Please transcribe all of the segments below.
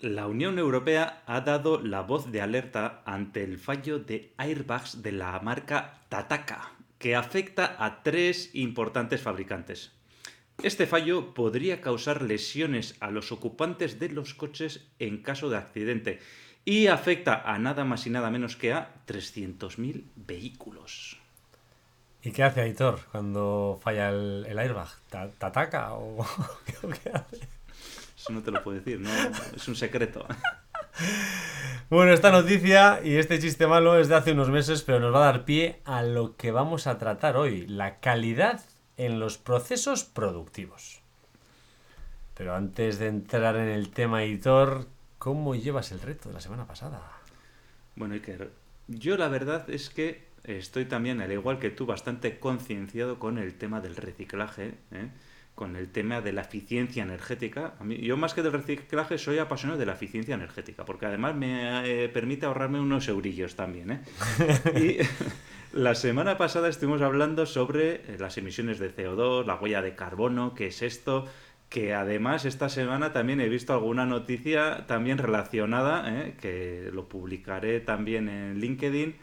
La Unión Europea ha dado la voz de alerta ante el fallo de airbags de la marca Tataka, que afecta a tres importantes fabricantes. Este fallo podría causar lesiones a los ocupantes de los coches en caso de accidente y afecta a nada más y nada menos que a 300.000 vehículos. ¿Y qué hace Aitor cuando falla el, airbag? ¿Te, ataca o qué hace? Eso no te lo puedo decir, no, es un secreto. Bueno, esta noticia y este chiste malo es de hace unos meses, pero nos va a dar pie a lo que vamos a tratar hoy, la calidad en los procesos productivos. Pero antes de entrar en el tema editor, ¿cómo llevas el reto de la semana pasada? Bueno, Iker, yo la verdad es que estoy también, al igual que tú, bastante concienciado con el tema del reciclaje, ¿eh? Con el tema de la eficiencia energética. A mí, yo más que del reciclaje soy apasionado de la eficiencia energética, porque además me eh, permite ahorrarme unos eurillos también. ¿eh? y la semana pasada estuvimos hablando sobre eh, las emisiones de CO2, la huella de carbono, qué es esto, que además esta semana también he visto alguna noticia también relacionada, ¿eh? que lo publicaré también en LinkedIn,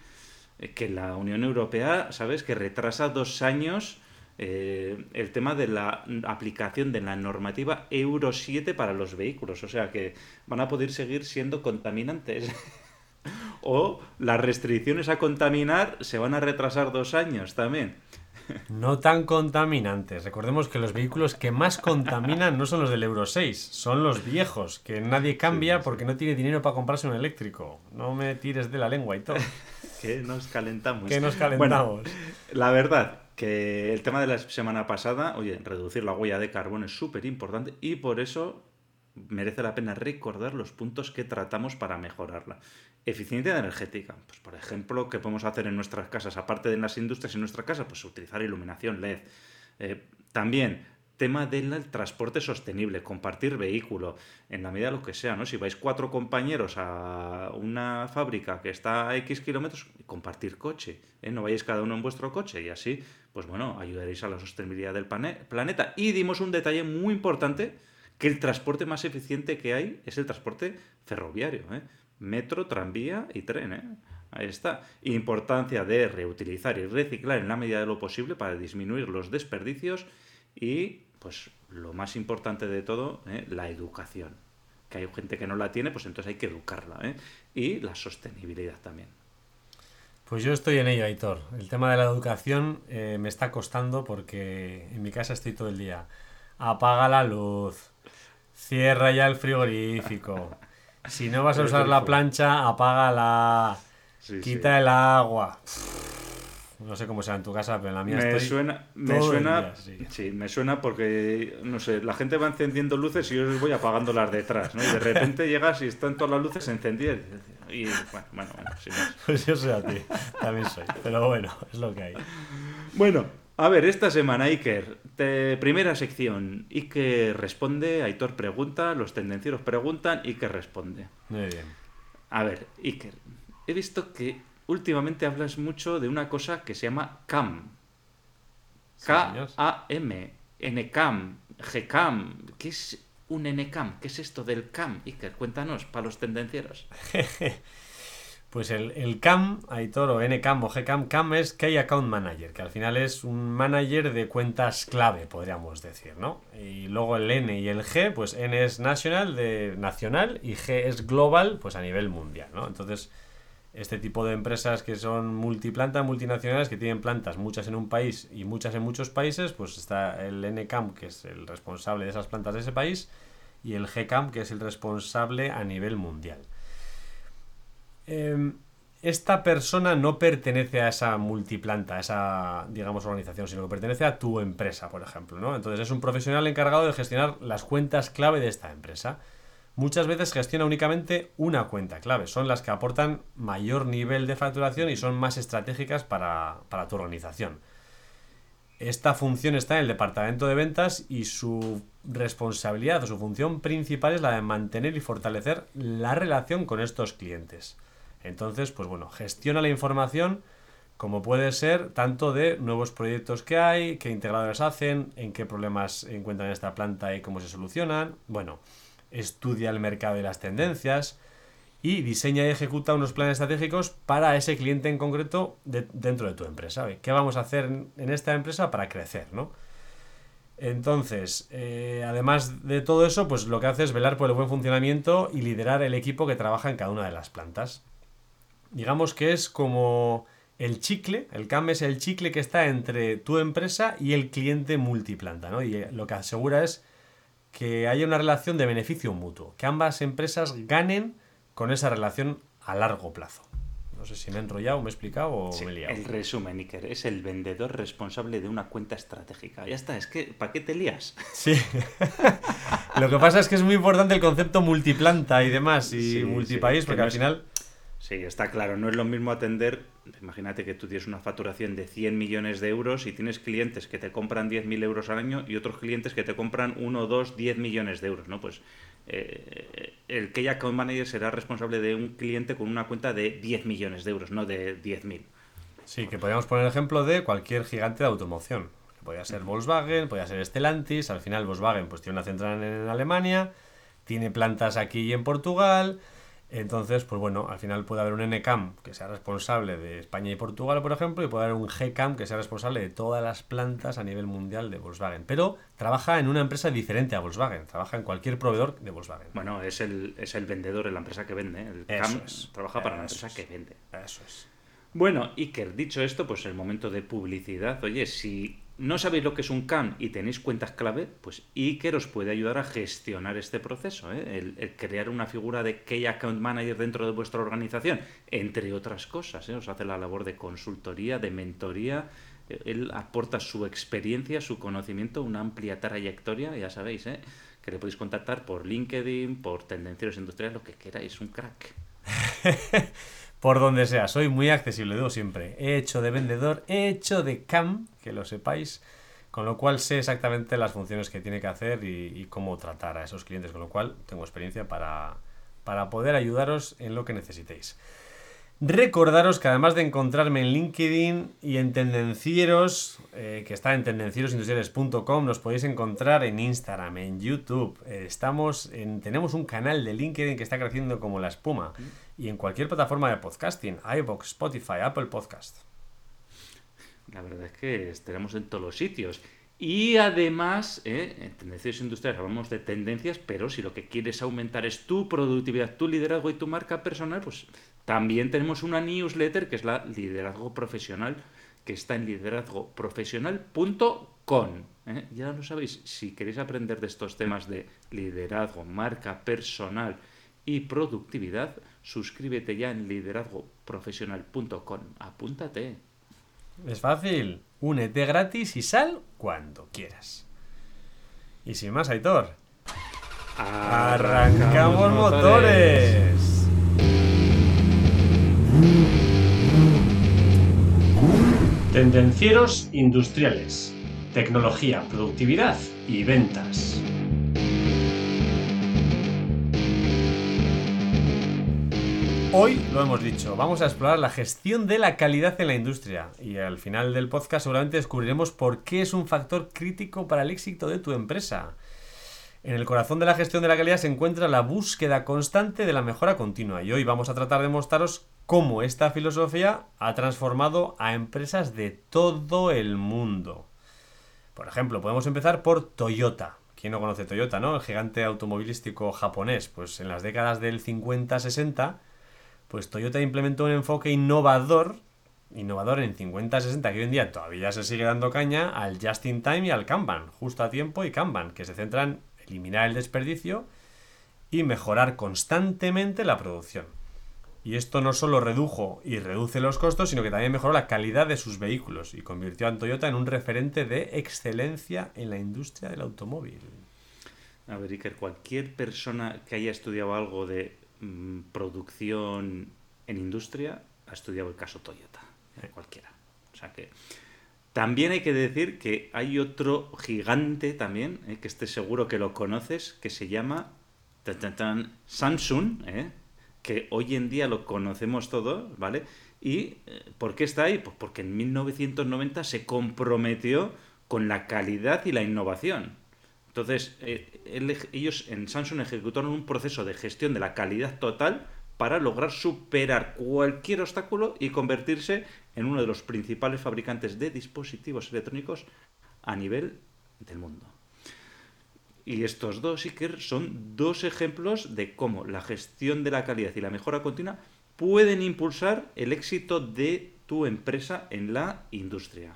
eh, que la Unión Europea, ¿sabes?, que retrasa dos años el tema de la aplicación de la normativa Euro 7 para los vehículos, o sea que van a poder seguir siendo contaminantes. o las restricciones a contaminar se van a retrasar dos años también. No tan contaminantes. Recordemos que los vehículos que más contaminan no son los del Euro 6, son los viejos, que nadie cambia porque no tiene dinero para comprarse un eléctrico. No me tires de la lengua y todo. que nos calentamos. Que nos calentamos. la verdad, que el tema de la semana pasada, oye, reducir la huella de carbono es súper importante y por eso merece la pena recordar los puntos que tratamos para mejorarla. Eficiencia energética. Pues, por ejemplo, ¿qué podemos hacer en nuestras casas? Aparte de en las industrias en nuestra casa, pues utilizar iluminación LED. Eh, también, tema del transporte sostenible, compartir vehículo, en la medida de lo que sea, ¿no? Si vais cuatro compañeros a una fábrica que está a X kilómetros, compartir coche, ¿eh? No vayáis cada uno en vuestro coche y así, pues bueno, ayudaréis a la sostenibilidad del planeta. Y dimos un detalle muy importante que el transporte más eficiente que hay es el transporte ferroviario. ¿eh? Metro, tranvía y tren. ¿eh? Ahí está. Importancia de reutilizar y reciclar en la medida de lo posible para disminuir los desperdicios y, pues, lo más importante de todo, ¿eh? la educación. Que hay gente que no la tiene, pues entonces hay que educarla. ¿eh? Y la sostenibilidad también. Pues yo estoy en ello, Aitor. El tema de la educación eh, me está costando porque en mi casa estoy todo el día. Apaga la luz, Cierra ya el frigorífico. Si no vas a usar la plancha, apágala. Quita el agua. No sé cómo será en tu casa, pero en la mía me suena, me suena, sí. me suena porque no sé, la gente va encendiendo luces y yo voy apagando las detrás, ¿no? Y de repente llegas y están todas las luces encendidas y bueno, bueno, bueno Pues yo soy a ti, también soy, pero bueno, es lo que hay. Bueno, a ver, esta semana, Iker, primera sección. Iker responde, Aitor pregunta, los tendencieros preguntan, Iker responde. Muy bien. A ver, Iker, he visto que últimamente hablas mucho de una cosa que se llama CAM. K-A-M, N-CAM, G-CAM. ¿Qué es un N-CAM? ¿Qué es esto del CAM, Iker? Cuéntanos, para los tendencieros. Pues el, CAM, Aitor, o NCAM o GCAM, CAM es Key Account Manager, que al final es un manager de cuentas clave, podríamos decir, ¿no? Y luego el N y el G, pues N es nacional, de nacional, y G es global, pues a nivel mundial, ¿no? Entonces, este tipo de empresas que son multiplanta, multinacionales, que tienen plantas, muchas en un país y muchas en muchos países, pues está el NCAM, que es el responsable de esas plantas de ese país, y el GCAM, que es el responsable a nivel mundial. Em, esta persona no pertenece a esa multiplanta, a esa, digamos, organización, sino que pertenece a tu empresa, por ejemplo, ¿no? Entonces es un profesional encargado de gestionar las cuentas clave de esta empresa. Muchas veces gestiona únicamente una cuenta clave, son las que aportan mayor nivel de facturación y son más estratégicas para, para tu organización. Esta función está en el departamento de ventas y su responsabilidad o su función principal es la de mantener y fortalecer la relación con estos clientes. Entonces, pues bueno, gestiona la información como puede ser tanto de nuevos proyectos que hay, qué integradores hacen, en qué problemas encuentran esta planta y cómo se solucionan. Bueno, estudia el mercado y las tendencias y diseña y ejecuta unos planes estratégicos para ese cliente en concreto dentro de tu empresa. ¿Qué vamos a hacer en esta empresa para crecer? Entonces, eh, además de todo eso, pues lo que hace es velar por el buen funcionamiento y liderar el equipo que trabaja en cada una de las plantas. Digamos que es como el chicle, el CAM es el chicle que está entre tu empresa y el cliente multiplanta, ¿no? Y eh, lo que asegura es que haya una relación de beneficio mutuo, que ambas empresas ganen con esa relación a largo plazo. No sé si me he enrollado, me he explicado o me he liado. El resumen, Iker, es el vendedor responsable de una cuenta estratégica. Ya está, es que ¿para qué te lías? Sí. Lo que pasa es que es muy importante el concepto multiplanta y demás, y multipaís, porque al final... Sí, está claro, no es lo mismo atender, imagínate que tú tienes una facturación de 100 millones de euros y tienes clientes que te compran 10.000 euros al año y otros clientes que te compran 1, 2, 10 millones de euros, ¿no? Pues eh, el Key Account Manager será responsable de un cliente con una cuenta de 10 millones de euros, no de 10.000. Sí, que podríamos poner el ejemplo de cualquier gigante de automoción. Podría ser Volkswagen, podría ser Stellantis. Al final, Volkswagen pues, tiene una central en Alemania, tiene plantas aquí y en Portugal entonces, pues bueno, al final puede haber un NCAM que sea responsable de España y Portugal, por ejemplo, y puede haber un GCAM que sea responsable de todas las plantas a nivel mundial de Volkswagen. Pero trabaja en una empresa diferente a Volkswagen, trabaja en cualquier proveedor de Volkswagen. Bueno, es el, es el vendedor en la empresa que vende. ¿eh? El CAM trabaja para la empresa que vende. Eso es. Bueno, Iker, dicho esto, pues el momento de publicidad. Oye, si no sabéis lo que es un CAM y tenéis cuentas clave, pues Iker os puede ayudar a gestionar este proceso. ¿eh? El, crear una figura de Key Account Manager dentro de vuestra organización, entre otras cosas. ¿eh? Os hace la labor de consultoría, de mentoría. Él aporta su experiencia, su conocimiento, una amplia trayectoria, ya sabéis, ¿eh? que le podéis contactar por LinkedIn, por Tendencieros Industriales, lo que queráis, un crack. por donde sea. Soy muy accesible, digo siempre. He hecho de vendedor, he hecho de CAM, que lo sepáis, con lo cual sé exactamente las funciones que tiene que hacer y, cómo tratar a esos clientes, con lo cual tengo experiencia para, para poder ayudaros en lo que necesitéis. Recordaros que además de encontrarme en LinkedIn y en Tendencieros, eh, que está en tendencierosindustriales.com, nos podéis encontrar en Instagram, en YouTube. Eh, estamos en, tenemos un canal de LinkedIn que está creciendo como la espuma. Y en cualquier plataforma de podcasting, iVoox, Spotify, Apple Podcast. La verdad es que estaremos en todos los sitios. Y además, ¿eh? en tendencias industriales hablamos de tendencias, pero si lo que quieres aumentar es tu productividad, tu liderazgo y tu marca personal, pues también tenemos una newsletter que es la Liderazgo Profesional, que está en liderazgoprofesional.com. ¿eh? Ya lo sabéis, si queréis aprender de estos temas de liderazgo, marca personal y productividad, suscríbete ya en liderazgoprofesional.com. Apúntate. Es fácil. Únete gratis y sal cuando quieras. Y sin más, Aitor. ¡Arrancamos, motores! Tendencieros industriales, tecnología, productividad y ventas. Hoy lo hemos dicho, vamos a explorar la gestión de la calidad en la industria y al final del podcast seguramente descubriremos por qué es un factor crítico para el éxito de tu empresa. En el corazón de la gestión de la calidad se encuentra la búsqueda constante de la mejora continua y hoy vamos a tratar de mostraros cómo esta filosofía ha transformado a empresas de todo el mundo. Por ejemplo, podemos empezar por Toyota. ¿Quién no conoce Toyota, no? El gigante automovilístico japonés. Pues en las décadas del 50-60, pues Toyota implementó un enfoque innovador, innovador en 50-60, que hoy en día todavía se sigue dando caña, al just in time y al Kanban, justo a tiempo y Kanban, que se centran en eliminar el desperdicio y mejorar constantemente la producción. Y esto no solo redujo y reduce los costos, sino que también mejoró la calidad de sus vehículos y convirtió a Toyota en un referente de excelencia en la industria del automóvil. A ver, Iker, cualquier persona que haya estudiado algo de mm, producción en industria ha estudiado el caso Toyota. Eh, cualquiera. O sea que. También hay que decir que hay otro gigante también, eh, que esté seguro que lo conoces, que se llama Samsung, ¿eh? Que hoy en día lo conocemos todos, ¿vale? ¿Y eh, por qué está ahí? Pues porque en 1990 se comprometió con la calidad y la innovación. Entonces, eh, ellos en Samsung ejecutaron un proceso de gestión de la calidad total para lograr superar cualquier obstáculo y convertirse en uno de los principales fabricantes de dispositivos electrónicos a nivel del mundo. Y estos dos Iker son dos ejemplos de cómo la gestión de la calidad y la mejora continua pueden impulsar el éxito de tu empresa en la industria.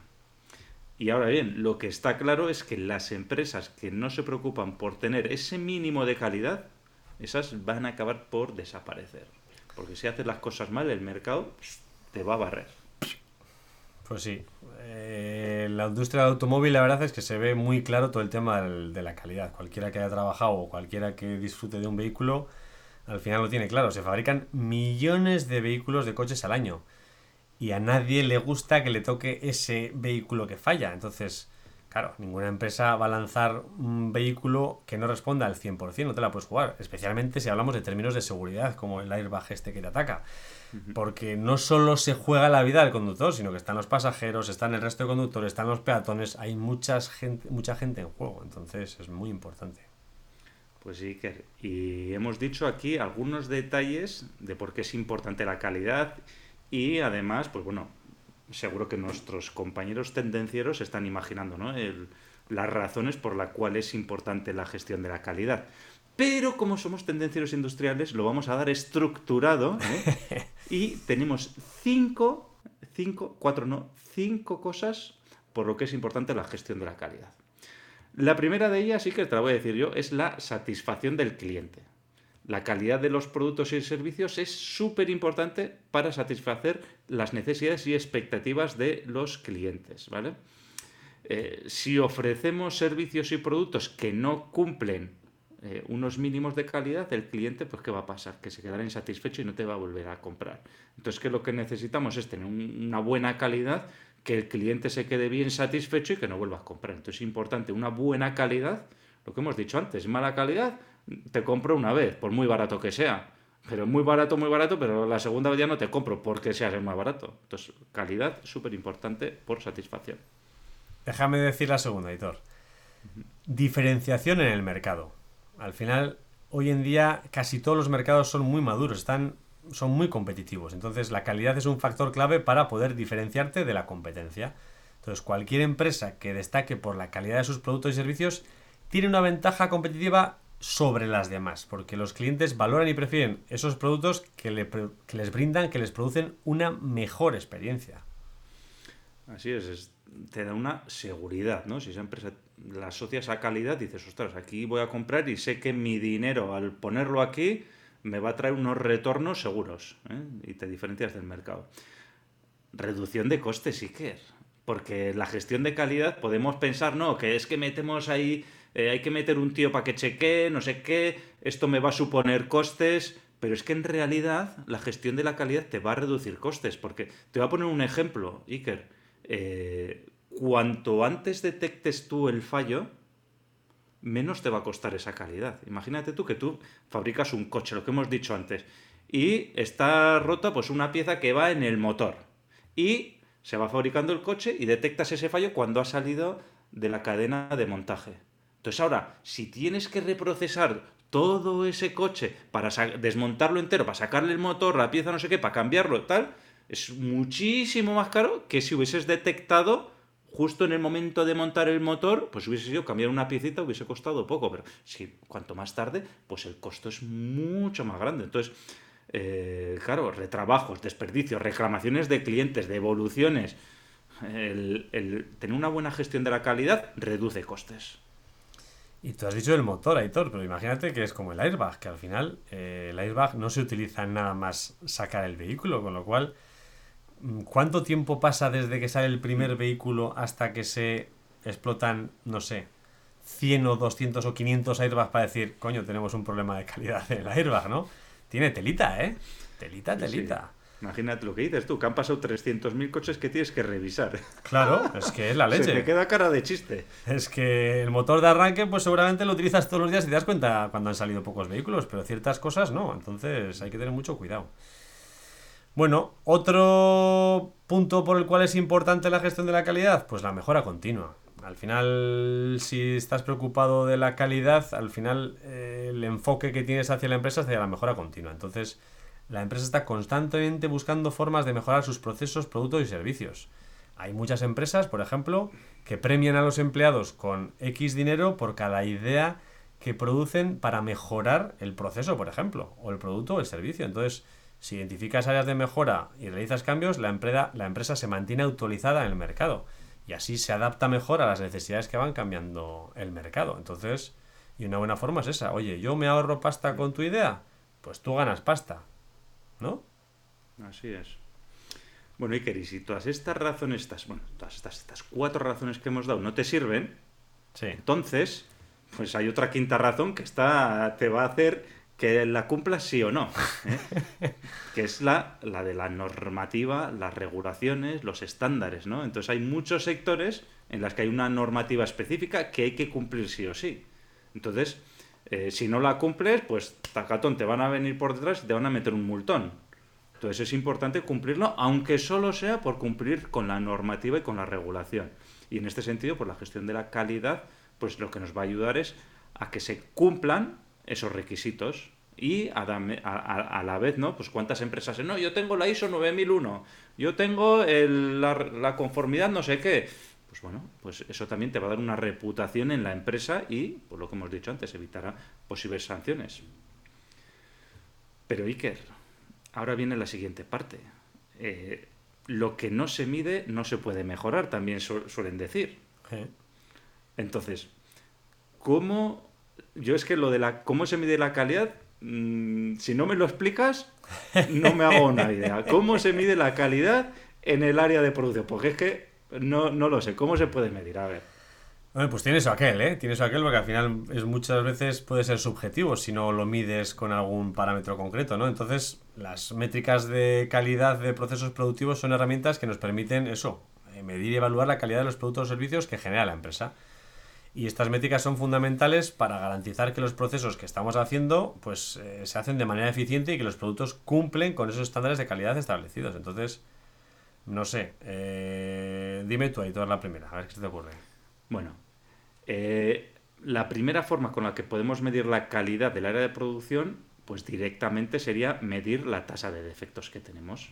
Y ahora bien, lo que está claro es que las empresas que no se preocupan por tener ese mínimo de calidad, esas van a acabar por desaparecer. Porque si haces las cosas mal, el mercado te va a barrer. Pues sí. Eh, la industria del automóvil, la verdad es que se ve muy claro todo el tema de la calidad. Cualquiera que haya trabajado o cualquiera que disfrute de un vehículo, al final lo tiene claro. Se fabrican millones de vehículos de coches al año. Y a nadie le gusta que le toque ese vehículo que falla. Entonces, claro, ninguna empresa va a lanzar un vehículo que no responda al 100%, no te la puedes jugar. Especialmente si hablamos de términos de seguridad, como el airbag este que te ataca. Porque no solo se juega la vida del conductor, sino que están los pasajeros, están el resto de conductores, están los peatones, hay muchas gente, mucha gente en juego, entonces es muy importante. Pues sí, y hemos dicho aquí algunos detalles de por qué es importante la calidad y además, pues bueno, seguro que nuestros compañeros tendencieros están imaginando ¿no? las razones por las cuales es importante la gestión de la calidad. Pero como somos tendencieros industriales, lo vamos a dar estructurado ¿eh? y tenemos cinco, cinco, cuatro no, cinco cosas por lo que es importante la gestión de la calidad. La primera de ellas, sí que te la voy a decir yo, es la satisfacción del cliente. La calidad de los productos y servicios es súper importante para satisfacer las necesidades y expectativas de los clientes, ¿vale? Eh, si ofrecemos servicios y productos que no cumplen eh, unos mínimos de calidad, el cliente, pues ¿qué va a pasar? Que se quedará insatisfecho y no te va a volver a comprar. Entonces, que lo que necesitamos es tener una buena calidad, que el cliente se quede bien satisfecho y que no vuelva a comprar. Entonces, es importante una buena calidad, lo que hemos dicho antes, mala calidad, te compro una vez, por muy barato que sea. Pero muy barato, muy barato, pero la segunda vez ya no te compro porque sea el más barato. Entonces, calidad súper importante por satisfacción. Déjame decir la segunda, editor. Diferenciación en el mercado al final, hoy en día casi todos los mercados son muy maduros, están, son muy competitivos. Entonces, la calidad es un factor clave para poder diferenciarte de la competencia. Entonces, cualquier empresa que destaque por la calidad de sus productos y servicios tiene una ventaja competitiva sobre las demás, porque los clientes valoran y prefieren esos productos que, les brindan, que les producen una mejor experiencia. Así es, te da una seguridad, ¿no? Si esa empresa la asocias a calidad, dices, ostras, aquí voy a comprar y sé que mi dinero al ponerlo aquí me va a traer unos retornos seguros ¿eh? y te diferencias del mercado. Reducción de costes, Iker. Porque la gestión de calidad podemos pensar, no, que es que metemos ahí, eh, hay que meter un tío para que chequee, no sé qué, esto me va a suponer costes, pero es que en realidad la gestión de la calidad te va a reducir costes. Porque te voy a poner un ejemplo, Iker. Eh, cuanto antes detectes tú el fallo, menos te va a costar esa calidad. Imagínate tú que tú fabricas un coche, lo que hemos dicho antes, y está rota pues una pieza que va en el motor. Y se va fabricando el coche y detectas ese fallo cuando ha salido de la cadena de montaje. Entonces ahora, si tienes que reprocesar todo ese coche para desmontarlo entero, para sacarle el motor, la pieza, no sé qué, para cambiarlo, tal, es muchísimo más caro que si hubieses detectado justo en el momento de montar el motor, pues hubiese sido cambiar una piecita, hubiese costado poco, pero si cuanto más tarde, pues el costo es mucho más grande. Entonces, eh, claro, retrabajos, desperdicios, reclamaciones de clientes, devoluciones, el, el, tener una buena gestión de la calidad reduce costes. Y tú has dicho el motor, Aitor, pero imagínate que es como el airbag, que al final eh, el airbag no se utiliza en nada más sacar el vehículo, con lo cual ¿Cuánto tiempo pasa desde que sale el primer vehículo hasta que se explotan, no sé, 100 o 200 o 500 airbags para decir, coño, tenemos un problema de calidad en el airbag, ¿no? Tiene telita, ¿eh? Telita, telita. Imagínate lo que dices tú, que han pasado 300.000 coches que tienes que revisar. Claro, es que es la leche. Se te queda cara de chiste. Es que el motor de arranque, pues seguramente lo utilizas todos los días y te das cuenta cuando han salido pocos vehículos, pero ciertas cosas no. Entonces hay que tener mucho cuidado. Bueno, otro punto por el cual es importante la gestión de la calidad, pues la mejora continua. Al final, si estás preocupado de la calidad, al final eh, el enfoque que tienes hacia la empresa es hacia la mejora continua. Entonces, la empresa está constantemente buscando formas de mejorar sus procesos, productos y servicios. Hay muchas empresas, por ejemplo, que premian a los empleados con X dinero por cada idea que producen para mejorar el proceso, por ejemplo, o el producto o el servicio. Entonces, si identificas áreas de mejora y realizas cambios, la empresa, se mantiene actualizada en el mercado y así se adapta mejor a las necesidades que van cambiando el mercado. Entonces, y una buena forma es esa. Oye, yo me ahorro pasta con tu idea, pues tú ganas pasta, ¿no? Así es. Bueno, Iker, y si todas estas razones, estas, bueno, todas estas, estas cuatro razones que hemos dado no te sirven, Sí. entonces, pues hay otra quinta razón que está, te va a hacer que la cumplas sí o no, ¿eh? que es la, la de la normativa, las regulaciones, los estándares, ¿no? Entonces hay muchos sectores en los que hay una normativa específica que hay que cumplir sí o sí. Entonces, eh, si no la cumples, pues tacatón, te van a venir por detrás y te van a meter un multón. Entonces es importante cumplirlo, aunque solo sea por cumplir con la normativa y con la regulación. Y en este sentido, pues la gestión de la calidad, pues lo que nos va a ayudar es a que se cumplan esos requisitos y a- a- a la vez, ¿no? Pues cuántas empresas, no, yo tengo la ISO 9001, yo tengo el- la, la conformidad no sé qué. Pues bueno, pues eso también te va a dar una reputación en la empresa y, por lo que hemos dicho antes, evitará posibles sanciones. Pero Iker, ahora viene la siguiente parte. Eh, lo que no se mide no se puede mejorar, también su- suelen decir. Entonces, ¿cómo? Yo es que lo de la cómo se mide la calidad, mm, si no me lo explicas, no me hago una idea. ¿Cómo se mide la calidad en el área de producción? Porque es que no, no lo sé. ¿Cómo se puede medir? A ver. Bueno, pues tienes aquel, ¿eh? Tienes aquel porque al final es muchas veces puede ser subjetivo si no lo mides con algún parámetro concreto, ¿no? Entonces, las métricas de calidad de procesos productivos son herramientas que nos permiten eso, eh, medir y evaluar la calidad de los productos o servicios que genera la empresa. Y estas métricas son fundamentales para garantizar que los procesos que estamos haciendo pues eh, se hacen de manera eficiente y que los productos cumplen con esos estándares de calidad establecidos. Entonces, no sé, eh, dime tú ahí toda la primera, a ver qué te ocurre. Bueno, eh, la primera forma con la que podemos medir la calidad del área de producción, pues directamente sería medir la tasa de defectos que tenemos.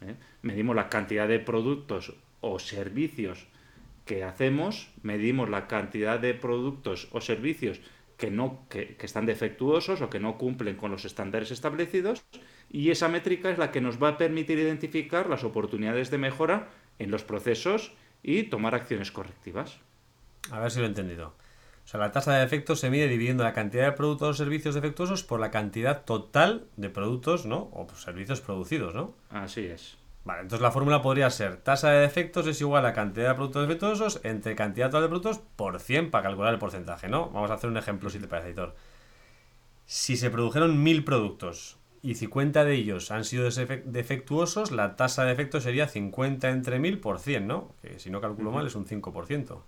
¿eh? Medimos la cantidad de productos o servicios que hacemos, medimos la cantidad de productos o servicios que, no, que, que están defectuosos o que no cumplen con los estándares establecidos y esa métrica es la que nos va a permitir identificar las oportunidades de mejora en los procesos y tomar acciones correctivas. A ver si lo he entendido. O sea, la tasa de defectos se mide dividiendo la cantidad de productos o servicios defectuosos por la cantidad total de productos, ¿no? O servicios producidos, ¿no? Así es. Vale, entonces la fórmula podría ser tasa de defectos es igual a cantidad de productos defectuosos entre cantidad total de productos por 100 para calcular el porcentaje, ¿no? Vamos a hacer un ejemplo si te parece, editor. Si se produjeron 1000 productos y 50 de ellos han sido defectuosos, la tasa de defectos sería 50 entre 1000 por 100, ¿no? Que si no calculo mal es un 5%.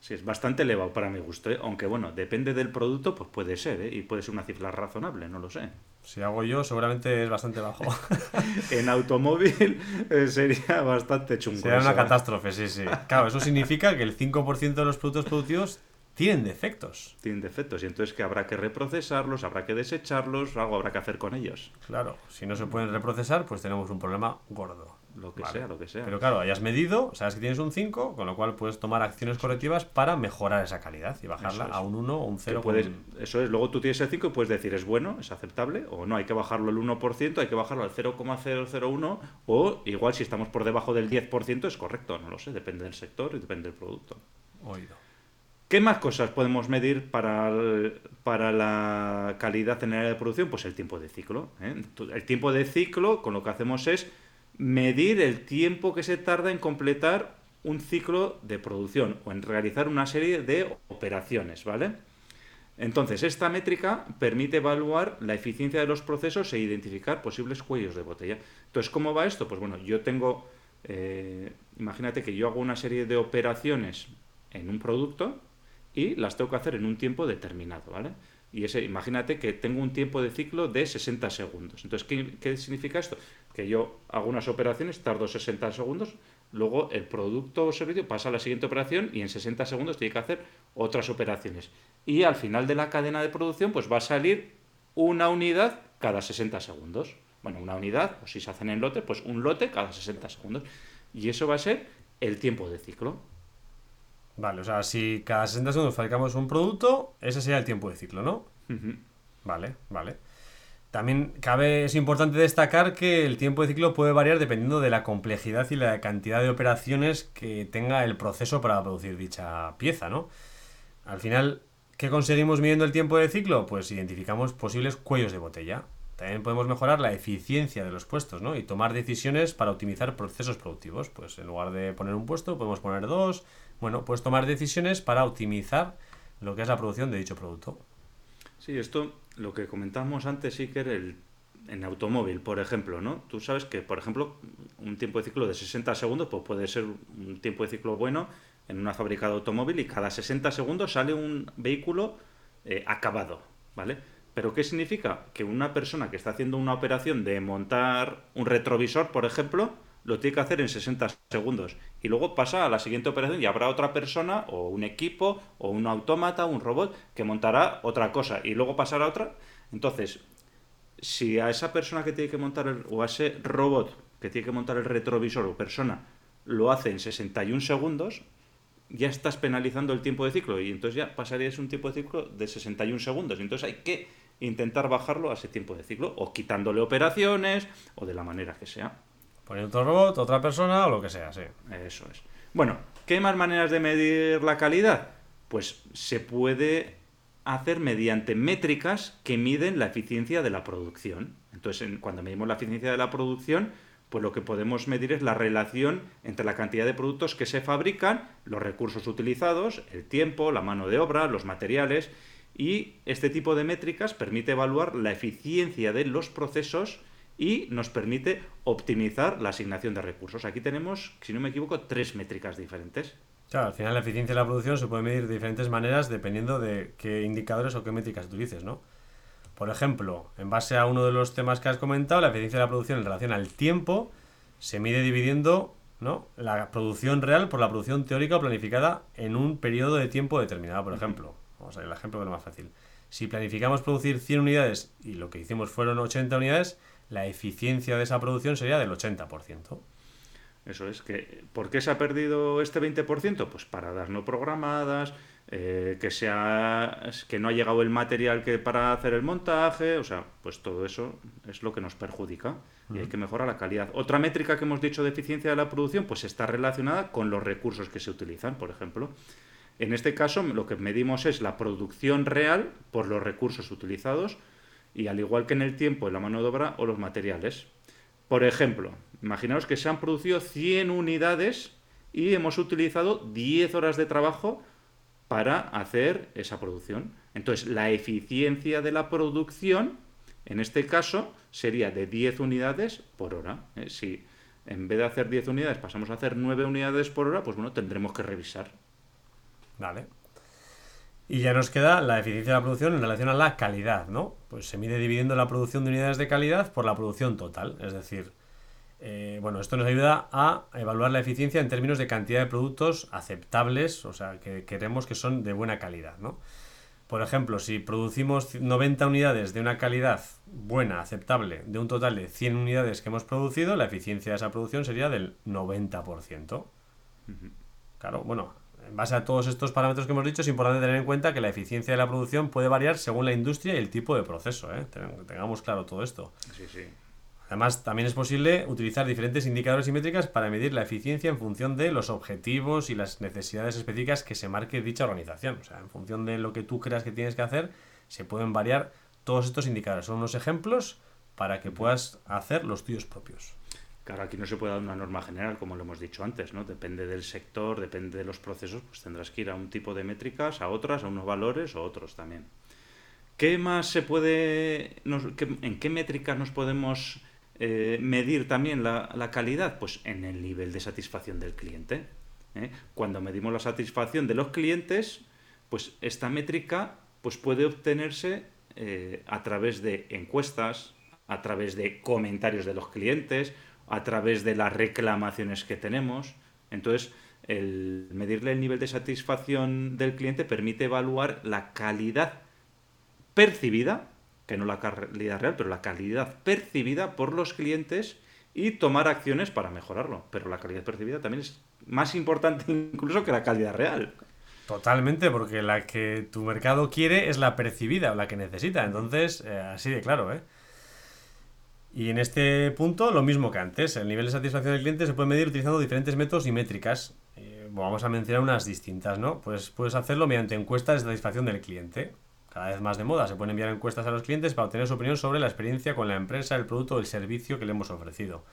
Sí, es bastante elevado para mi gusto, ¿eh? aunque bueno, depende del producto, pues puede ser, ¿eh? y puede ser una cifra razonable, no lo sé. Si hago yo, seguramente es bastante bajo. En automóvil eh, sería bastante chungo. Sería una ¿eh? catástrofe, sí, sí. Claro, eso significa que el 5% de los productos productivos tienen defectos. Tienen defectos y entonces que habrá que reprocesarlos, habrá que desecharlos, algo habrá que hacer con ellos. Claro, si no se pueden reprocesar, pues tenemos un problema gordo. Lo que Vale. sea, lo que sea. Pero claro, hayas medido, sabes que tienes un 5, con lo cual puedes tomar acciones correctivas para mejorar esa calidad y bajarla es. a un 1 o un Que 0. puedes, eso es, luego tú tienes el 5 y puedes decir es bueno, es aceptable, o no, hay que bajarlo al 1%, hay que bajarlo al 0,001, o igual si estamos por debajo del 10% es correcto, no lo sé, depende del sector y depende del producto. Oído. ¿Qué más cosas podemos medir para, para la calidad en el área de producción? Pues el tiempo de ciclo. ¿eh? El tiempo de ciclo, con lo que hacemos es medir el tiempo que se tarda en completar un ciclo de producción o en realizar una serie de operaciones, ¿vale? Entonces, esta métrica permite evaluar la eficiencia de los procesos e identificar posibles cuellos de botella. Entonces, ¿cómo va esto? Pues bueno, yo tengo, eh, imagínate que yo hago una serie de operaciones en un producto y las tengo que hacer en un tiempo determinado, ¿vale? Y ese, imagínate que tengo un tiempo de ciclo de 60 segundos. Entonces, ¿qué, qué significa esto? Que yo hago unas operaciones, tardo 60 segundos luego el producto o servicio pasa a la siguiente operación y en 60 segundos tiene que hacer otras operaciones. Y al final de la cadena de producción, pues va a salir una unidad cada 60 segundos. Bueno, una unidad, o si se hacen en lote, pues un lote cada 60 segundos. Y eso va a ser el tiempo de ciclo. Vale, o sea, si cada 60 segundos fabricamos un producto, ese sería el tiempo de ciclo, ¿no? Vale, vale. También cabe, es importante destacar que el tiempo de ciclo puede variar dependiendo de la complejidad y la cantidad de operaciones que tenga el proceso para producir dicha pieza, ¿no? Al final, ¿qué conseguimos midiendo el tiempo de ciclo? Pues identificamos posibles cuellos de botella. También podemos mejorar la eficiencia de los puestos, ¿no? Y tomar decisiones para optimizar procesos productivos. Pues en lugar de poner un puesto, podemos poner dos. Bueno, pues tomar decisiones para optimizar lo que es la producción de dicho producto. Sí, esto lo que comentábamos antes, era el, en automóvil, por ejemplo, ¿no? Tú sabes que, por ejemplo, un tiempo de ciclo de 60 segundos pues puede ser un tiempo de ciclo bueno en una fábrica de automóvil y cada 60 segundos sale un vehículo eh, acabado, ¿vale? Pero ¿qué significa? Que una persona que está haciendo una operación de montar un retrovisor, por ejemplo, lo tiene que hacer en 60 segundos. Y luego pasa a la siguiente operación y habrá otra persona o un equipo o un autómata, un robot que montará otra cosa y luego pasará otra. Entonces, si a esa persona que tiene que montar el, o a ese robot que tiene que montar el retrovisor o persona lo hace en 61 segundos, ya estás penalizando el tiempo de ciclo y entonces ya pasarías un tiempo de ciclo de 61 segundos. Entonces hay que intentar bajarlo a ese tiempo de ciclo o quitándole operaciones o de la manera que sea. Poner otro robot, otra persona o lo que sea, sí. Eso es. Bueno, ¿qué más maneras de medir la calidad? Pues se puede hacer mediante métricas que miden la eficiencia de la producción. Entonces, cuando medimos la eficiencia de la producción, pues lo que podemos medir es la relación entre la cantidad de productos que se fabrican, los recursos utilizados, el tiempo, la mano de obra, los materiales, y este tipo de métricas permite evaluar la eficiencia de los procesos y nos permite optimizar la asignación de recursos. Aquí tenemos, si no me equivoco, tres métricas diferentes. Claro, al final la eficiencia de la producción se puede medir de diferentes maneras dependiendo de qué indicadores o qué métricas utilices, ¿no? Por ejemplo, en base a uno de los temas que has comentado, la eficiencia de la producción en relación al tiempo se mide dividiendo ¿no? la producción real por la producción teórica o planificada en un periodo de tiempo determinado, por ejemplo. Vamos a ver el ejemplo que es lo más fácil. Si planificamos producir 100 unidades y lo que hicimos fueron 80 unidades, la eficiencia de esa producción sería del 80%. Eso es, que ¿por qué se ha perdido este 20%? Pues paradas no programadas, eh, que, sea, que no ha llegado el material que para hacer el montaje, o sea, pues todo eso es lo que nos perjudica y hay que mejorar la calidad. Otra métrica que hemos dicho de eficiencia de la producción, pues está relacionada con los recursos que se utilizan, por ejemplo. En este caso, lo que medimos es la producción real por los recursos utilizados y al igual que en el tiempo, en la mano de obra o los materiales. Por ejemplo, imaginaos que se han producido 100 unidades y hemos utilizado 10 horas de trabajo para hacer esa producción. Entonces, la eficiencia de la producción, en este caso, sería de 10 unidades por hora. ¿eh? Si en vez de hacer 10 unidades pasamos a hacer 9 unidades por hora, pues bueno, tendremos que revisar. Vale. Y ya nos queda la eficiencia de la producción en relación a la calidad, ¿no? Pues se mide dividiendo la producción de unidades de calidad por la producción total. Es decir, eh, bueno, esto nos ayuda a evaluar la eficiencia en términos de cantidad de productos aceptables, o sea, que queremos que son de buena calidad, ¿no? Por ejemplo, si producimos 90 unidades de una calidad buena, aceptable, de un total de 100 unidades que hemos producido, la eficiencia de esa producción sería del 90%. Claro, bueno, en base a todos estos parámetros que hemos dicho, es importante tener en cuenta que la eficiencia de la producción puede variar según la industria y el tipo de proceso. ¿eh? Tengamos claro todo esto. Sí, sí. Además, también es posible utilizar diferentes indicadores y métricas para medir la eficiencia en función de los objetivos y las necesidades específicas que se marque dicha organización. O sea, en función de lo que tú creas que tienes que hacer, se pueden variar todos estos indicadores. Son unos ejemplos para que puedas hacer los tuyos propios. Claro, aquí no se puede dar una norma general, como lo hemos dicho antes, ¿no? Depende del sector, depende de los procesos, pues tendrás que ir a un tipo de métricas, a otras, a unos valores o otros también. ¿Qué más se puede, en qué métricas nos podemos eh, medir también la, calidad? Pues en el nivel de satisfacción del cliente. ¿eh? Cuando medimos la satisfacción de los clientes, pues esta métrica pues puede obtenerse eh, a través de encuestas, a través de comentarios de los clientes, a través de las reclamaciones que tenemos. Entonces, el medirle el nivel de satisfacción del cliente permite evaluar la calidad percibida, que no la calidad real, pero la calidad percibida por los clientes y tomar acciones para mejorarlo. Pero la calidad percibida también es más importante incluso que la calidad real. Totalmente, porque la que tu mercado quiere es la percibida la que necesita. Entonces, eh, así de claro, ¿eh? Y en este punto, lo mismo que antes. El nivel de satisfacción del cliente se puede medir utilizando diferentes métodos y métricas. Eh, vamos a mencionar unas distintas, ¿no? Pues puedes hacerlo mediante encuestas de satisfacción del cliente. Cada vez más de moda. Se pueden enviar encuestas a los clientes para obtener su opinión sobre la experiencia con la empresa, el producto o el servicio que le hemos ofrecido.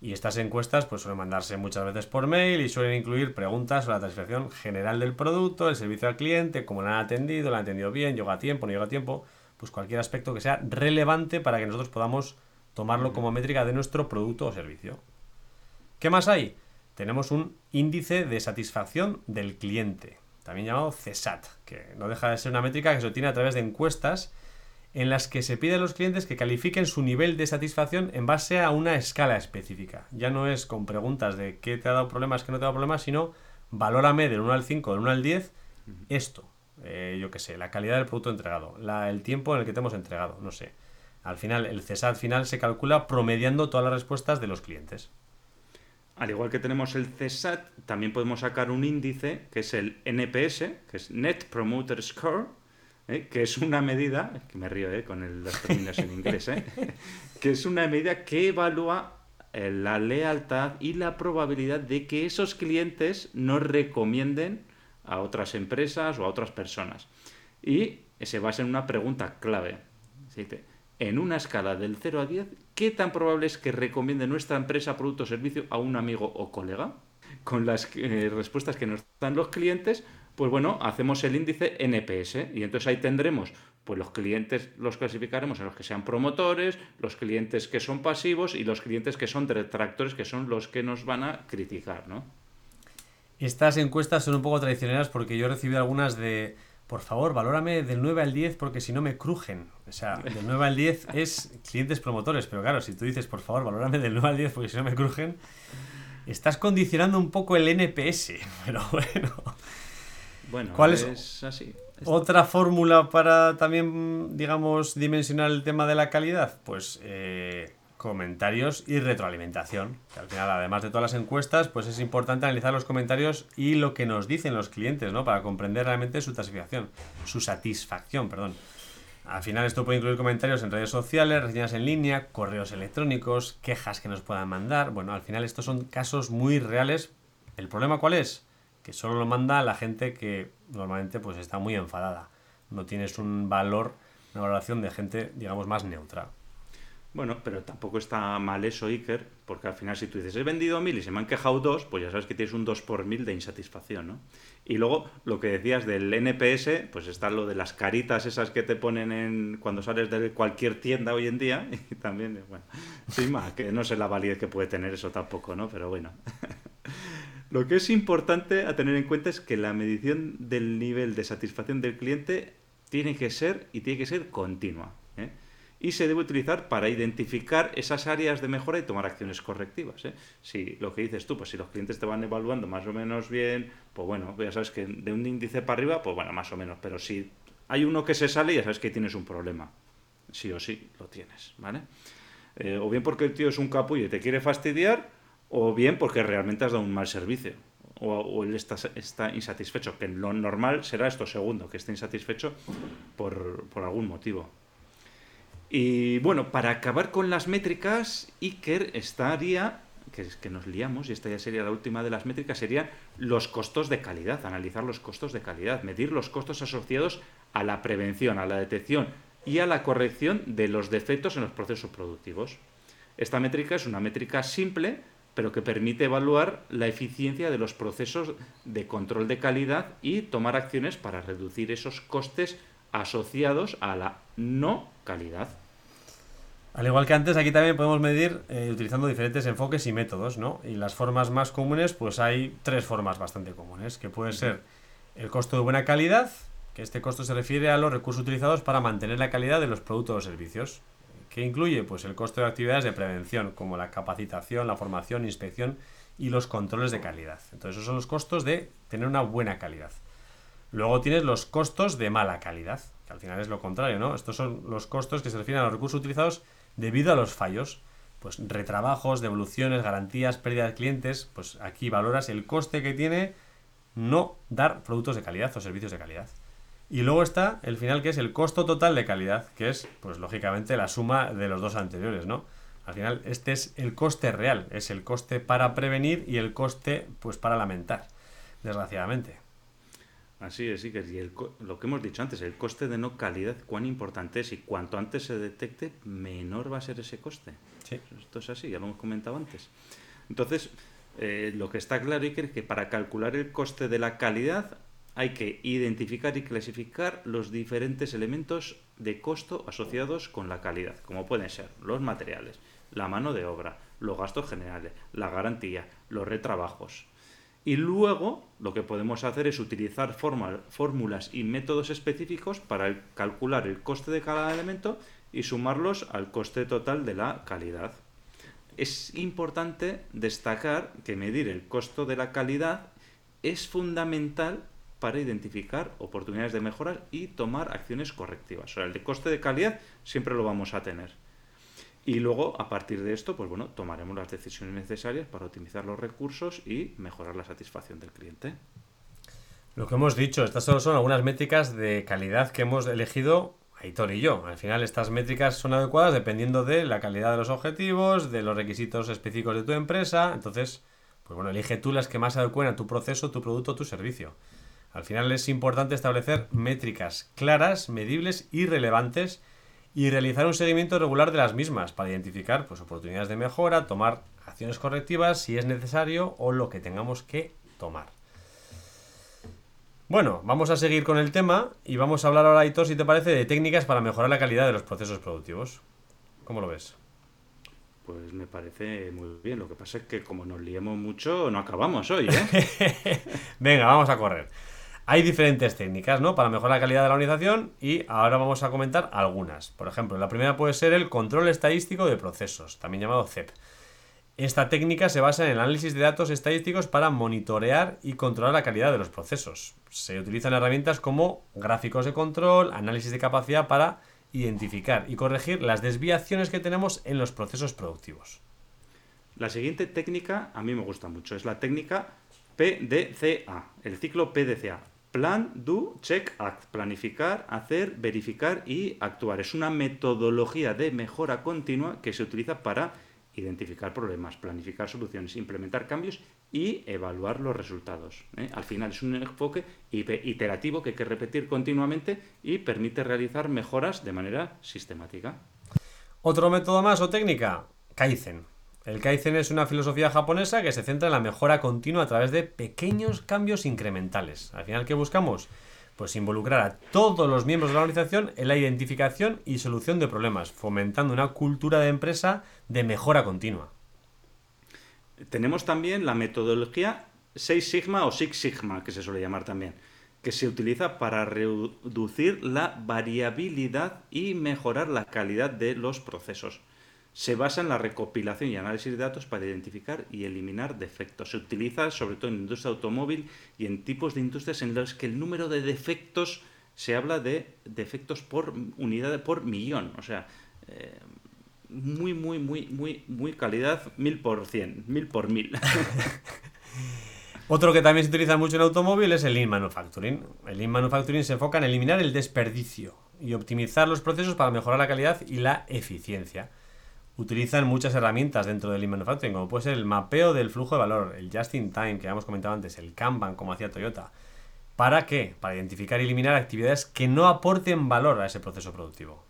Y estas encuestas pues suelen mandarse muchas veces por mail y suelen incluir preguntas sobre la satisfacción general del producto, el servicio al cliente, cómo lo han atendido, lo han atendido bien, llega a tiempo, no llega a tiempo, pues cualquier aspecto que sea relevante para que nosotros podamos tomarlo como métrica de nuestro producto o servicio. ¿Qué más hay? Tenemos un índice de satisfacción del cliente, también llamado CSAT, que no deja de ser una métrica que se obtiene a través de encuestas en las que se pide a los clientes que califiquen su nivel de satisfacción en base a una escala específica. Ya no es con preguntas de qué te ha dado problemas, qué no te ha dado problemas, sino valórame del 1 al 5, del 1 al 10, esto. Eh, yo qué sé, la calidad del producto entregado, el tiempo en el que te hemos entregado, no sé. Al final, el CESAT final se calcula promediando todas las respuestas de los clientes. Al igual que tenemos el CESAT, también podemos sacar un índice que es el NPS, que es Net Promoter Score, ¿eh? que es una medida, que me río ¿eh? con los términos en inglés, ¿eh? que es una medida que evalúa eh, la lealtad y la probabilidad de que esos clientes nos recomienden a otras empresas o a otras personas. Y se basa en una pregunta clave en una escala del 0 a 10, ¿qué tan probable es que recomiende nuestra empresa, producto o servicio a un amigo o colega? Con las eh, respuestas que nos dan los clientes, pues bueno, hacemos el índice NPS y entonces ahí tendremos, pues los clientes los clasificaremos en los que sean promotores, los clientes que son pasivos y los clientes que son detractores, que son los que nos van a criticar, ¿no? Estas encuestas son un poco tradicionales porque yo he recibido algunas de por favor, valórame del 9 al 10 porque si no me crujen. O sea, del 9 al 10 es clientes promotores, pero claro, si tú dices, por favor, valórame del 9 al 10 porque si no me crujen, estás condicionando un poco el NPS, pero bueno. Bueno, ¿cuál es, así? Otra fórmula para también, digamos, dimensionar el tema de la calidad? Pues eh, comentarios y retroalimentación. Al final, además de todas las encuestas, pues es importante analizar los comentarios y lo que nos dicen los clientes, ¿no? Para comprender realmente su satisfacción, su satisfacción, perdón. Al final esto puede incluir comentarios en redes sociales, reseñas en línea, correos electrónicos, quejas que nos puedan mandar. Bueno, al final estos son casos muy reales. ¿El problema cuál es? Que solo lo manda la gente que normalmente pues está muy enfadada. No tienes un valor, una valoración de gente, digamos, más neutra. Bueno, pero tampoco está mal eso, Iker, porque al final si tú dices, he vendido mil y se me han quejado dos, pues ya sabes que tienes un 2 por mil de insatisfacción, ¿no? Y luego lo que decías del NPS, pues está lo de las caritas esas que te ponen en cuando sales de cualquier tienda hoy en día, y también, bueno, sí, que no sé la validez que puede tener eso tampoco, ¿no? Pero bueno. lo que es importante a tener en cuenta es que la medición del nivel de satisfacción del cliente tiene que ser y tiene que ser continua y se debe utilizar para identificar esas áreas de mejora y tomar acciones correctivas. ¿eh? Si lo que dices tú, pues si los clientes te van evaluando más o menos bien, pues bueno, ya sabes que de un índice para arriba, pues bueno, más o menos, pero si hay uno que se sale, ya sabes que tienes un problema. Sí o sí lo tienes, ¿vale? Eh, o bien porque el tío es un capullo y te quiere fastidiar, o bien porque realmente has dado un mal servicio. O, él está, insatisfecho, que lo normal será esto segundo, que esté insatisfecho por algún motivo. Y bueno, para acabar con las métricas, Iker estaría, que es que nos liamos, y esta ya sería la última de las métricas, serían los costos de calidad, analizar los costos de calidad, medir los costos asociados a la prevención, a la detección y a la corrección de los defectos en los procesos productivos. Esta métrica es una métrica simple, pero que permite evaluar la eficiencia de los procesos de control de calidad y tomar acciones para reducir esos costes asociados a la no calidad. Al igual que antes, aquí también podemos medir eh, utilizando diferentes enfoques y métodos, ¿no? Y las formas más comunes, pues hay tres formas bastante comunes, que pueden ser el costo de buena calidad, que este costo se refiere a los recursos utilizados para mantener la calidad de los productos o servicios, ¿Qué incluye? Pues el coste de actividades de prevención, como la capacitación, la formación, inspección y los controles de calidad. Entonces, esos son los costos de tener una buena calidad. Luego tienes los costos de mala calidad, que al final es lo contrario, ¿no? Estos son los costos que se refieren a los recursos utilizados debido a los fallos. Pues retrabajos, devoluciones, garantías, pérdida de clientes, pues aquí valoras el coste que tiene no dar productos de calidad o servicios de calidad. Y luego está el final que es el costo total de calidad, que es, pues lógicamente, la suma de los dos anteriores, ¿no? Al final, este es el coste real, es el coste para prevenir y el coste, pues, para lamentar, desgraciadamente. Así es, sí, que y lo que hemos dicho antes, el coste de no calidad, cuán importante es y cuanto antes se detecte, menor va a ser ese coste. Sí. Esto es así, ya lo hemos comentado antes. Entonces, eh, lo que está claro, Iker, es que para calcular el coste de la calidad hay que identificar y clasificar los diferentes elementos de costo asociados con la calidad, como pueden ser los materiales, la mano de obra, los gastos generales, la garantía, los retrabajos. Y luego lo que podemos hacer es utilizar fórmulas y métodos específicos para calcular el coste de cada elemento y sumarlos al coste total de la calidad. Es importante destacar que medir el costo de la calidad es fundamental para identificar oportunidades de mejora y tomar acciones correctivas. O sea, el de coste de calidad siempre lo vamos a tener. Y luego, a partir de esto, pues bueno, tomaremos las decisiones necesarias para optimizar los recursos y mejorar la satisfacción del cliente. Lo que hemos dicho, estas solo son algunas métricas de calidad que hemos elegido Aitor y yo. Al final, estas métricas son adecuadas dependiendo de la calidad de los objetivos, de los requisitos específicos de tu empresa. Entonces, pues bueno, elige tú las que más adecuen a tu proceso, tu producto, tu servicio. Al final es importante establecer métricas claras, medibles y relevantes y realizar un seguimiento regular de las mismas para identificar pues, oportunidades de mejora, tomar acciones correctivas si es necesario o lo que tengamos que tomar. Bueno, vamos a seguir con el tema y vamos a hablar ahora, Aitor, si te parece, de técnicas para mejorar la calidad de los procesos productivos. ¿Cómo lo ves? Pues me parece muy bien. Lo que pasa es que como nos liemos mucho, no acabamos hoy, ¿eh? Venga, vamos a correr. Hay diferentes técnicas, ¿no? Para mejorar la calidad de la organización y ahora vamos a comentar algunas. Por ejemplo, la primera puede ser el control estadístico de procesos, también llamado CEP. Esta técnica se basa en el análisis de datos estadísticos para monitorear y controlar la calidad de los procesos. Se utilizan herramientas como gráficos de control, análisis de capacidad para identificar y corregir las desviaciones que tenemos en los procesos productivos. La siguiente técnica a mí me gusta mucho, es la técnica PDCA, el ciclo PDCA, Plan, Do, Check, Act. Planificar, hacer, verificar y actuar. Es una metodología de mejora continua que se utiliza para identificar problemas, planificar soluciones, implementar cambios y evaluar los resultados. ¿eh? Al final es un enfoque iterativo que hay que repetir continuamente y permite realizar mejoras de manera sistemática. Otro método más o técnica, Kaizen. El Kaizen es una filosofía japonesa que se centra en la mejora continua a través de pequeños cambios incrementales. Al final, ¿qué buscamos? Pues involucrar a todos los miembros de la organización en la identificación y solución de problemas, fomentando una cultura de empresa de mejora continua. Tenemos también la metodología 6 Sigma o Six Sigma, que se suele llamar también, que se utiliza para reducir la variabilidad y mejorar la calidad de los procesos se basa en la recopilación y análisis de datos para identificar y eliminar defectos. Se utiliza sobre todo en industria automóvil y en tipos de industrias en los que el número de defectos se habla de defectos por unidad por millón. O sea, eh, muy, muy, muy, muy, muy calidad, mil por cien, mil por mil. Otro que también se utiliza mucho en automóvil es el Lean Manufacturing. El Lean Manufacturing se enfoca en eliminar el desperdicio y optimizar los procesos para mejorar la calidad y la eficiencia utilizan muchas herramientas dentro del Lean Manufacturing, como puede ser el mapeo del flujo de valor, el Just in Time, que hemos comentado antes, el Kanban, como hacía Toyota. ¿Para qué? Para identificar y eliminar actividades que no aporten valor a ese proceso productivo.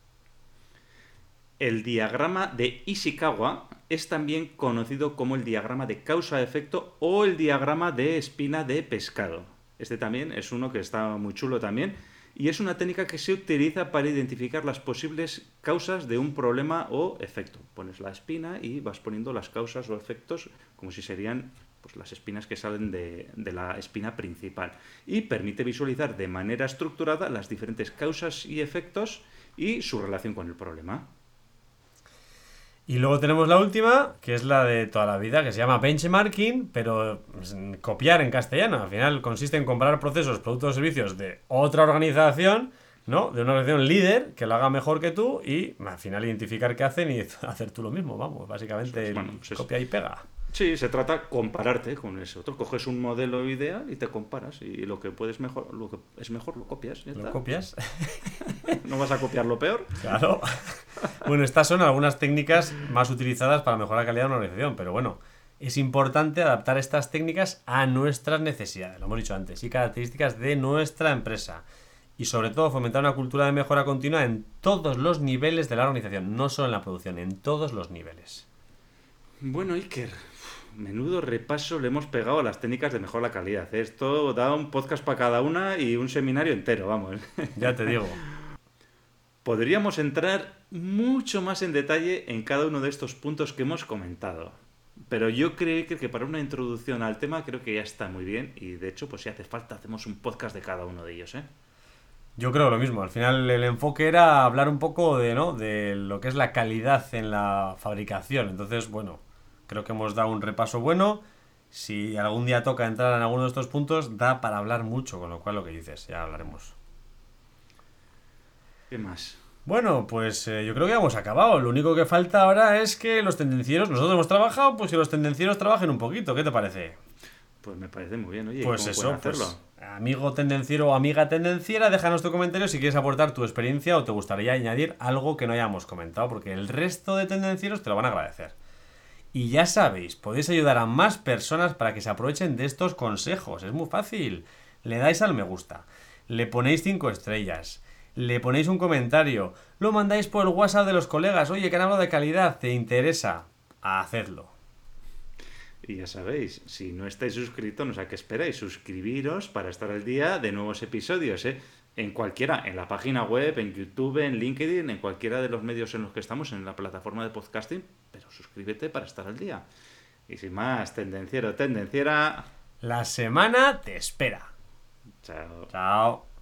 El diagrama de Ishikawa es también conocido como el diagrama de causa-efecto o el diagrama de espina de pescado. Este también es uno que está muy chulo también y es una técnica que se utiliza para identificar las posibles causas de un problema o efecto. Pones la espina y vas poniendo las causas o efectos como si serían pues, las espinas que salen de, de la espina principal. Y permite visualizar de manera estructurada las diferentes causas y efectos y su relación con el problema. Y luego tenemos la última, que es la de toda la vida, que se llama benchmarking, pero pues, copiar en castellano. Al final consiste en comparar procesos, productos o servicios de otra organización, ¿no? De una organización líder que lo haga mejor que tú y al final identificar qué hacen y hacer tú lo mismo, vamos, básicamente Bueno, pues es- copia y pega. Sí, se trata de compararte con ese otro. Coges un modelo ideal y te comparas. Y lo que puedes mejor, lo que es mejor lo copias. ya ¿Lo está. copias? No vas a copiar lo peor. Claro. Bueno, estas son algunas técnicas más utilizadas para mejorar la calidad de una organización, pero bueno, es importante adaptar estas técnicas a nuestras necesidades, lo hemos dicho antes, y características de nuestra empresa. Y sobre todo fomentar una cultura de mejora continua en todos los niveles de la organización, no solo en la producción, en todos los niveles. Bueno, Iker, menudo repaso le hemos pegado a las técnicas de mejor la calidad. ¿eh? Esto da un podcast para cada una y un seminario entero, vamos. Ya te digo. Podríamos entrar mucho más en detalle en cada uno de estos puntos que hemos comentado. Pero yo creo que, para una introducción al tema creo que ya está muy bien y de hecho pues si hace falta hacemos un podcast de cada uno de ellos, ¿eh? Yo creo lo mismo. Al final el enfoque era hablar un poco de, ¿no? de lo que es la calidad en la fabricación. Entonces, bueno, creo que hemos dado un repaso bueno. Si algún día toca entrar en alguno de estos puntos, da para hablar mucho, con lo cual lo que dices, ya hablaremos. ¿Qué más? Bueno, pues eh, yo creo que ya hemos acabado. Lo único que falta ahora es que los tendencieros, nosotros hemos trabajado, pues que los tendencieros trabajen un poquito. ¿Qué te parece? Pues me parece muy bien, oye, Pues ¿cómo eso, pues, hacerlo? amigo tendenciero o amiga tendenciera, déjanos tu comentario si quieres aportar tu experiencia o te gustaría añadir algo que no hayamos comentado, porque el resto de tendencieros te lo van a agradecer. Y ya sabéis, podéis ayudar a más personas para que se aprovechen de estos consejos. Es muy fácil. Le dais al me gusta, le ponéis 5 estrellas, le ponéis un comentario, lo mandáis por el WhatsApp de los colegas, oye, que han hablado de calidad, te interesa, hacedlo. Y ya sabéis, si no estáis suscritos, no sé a qué esperáis, suscribiros para estar al día de nuevos episodios, ¿eh? En cualquiera, en la página web, en YouTube, en LinkedIn, en cualquiera de los medios en los que estamos, en la plataforma de podcasting, pero suscríbete para estar al día. Y sin más, tendenciero, tendenciera. La semana te espera. Chao. Chao.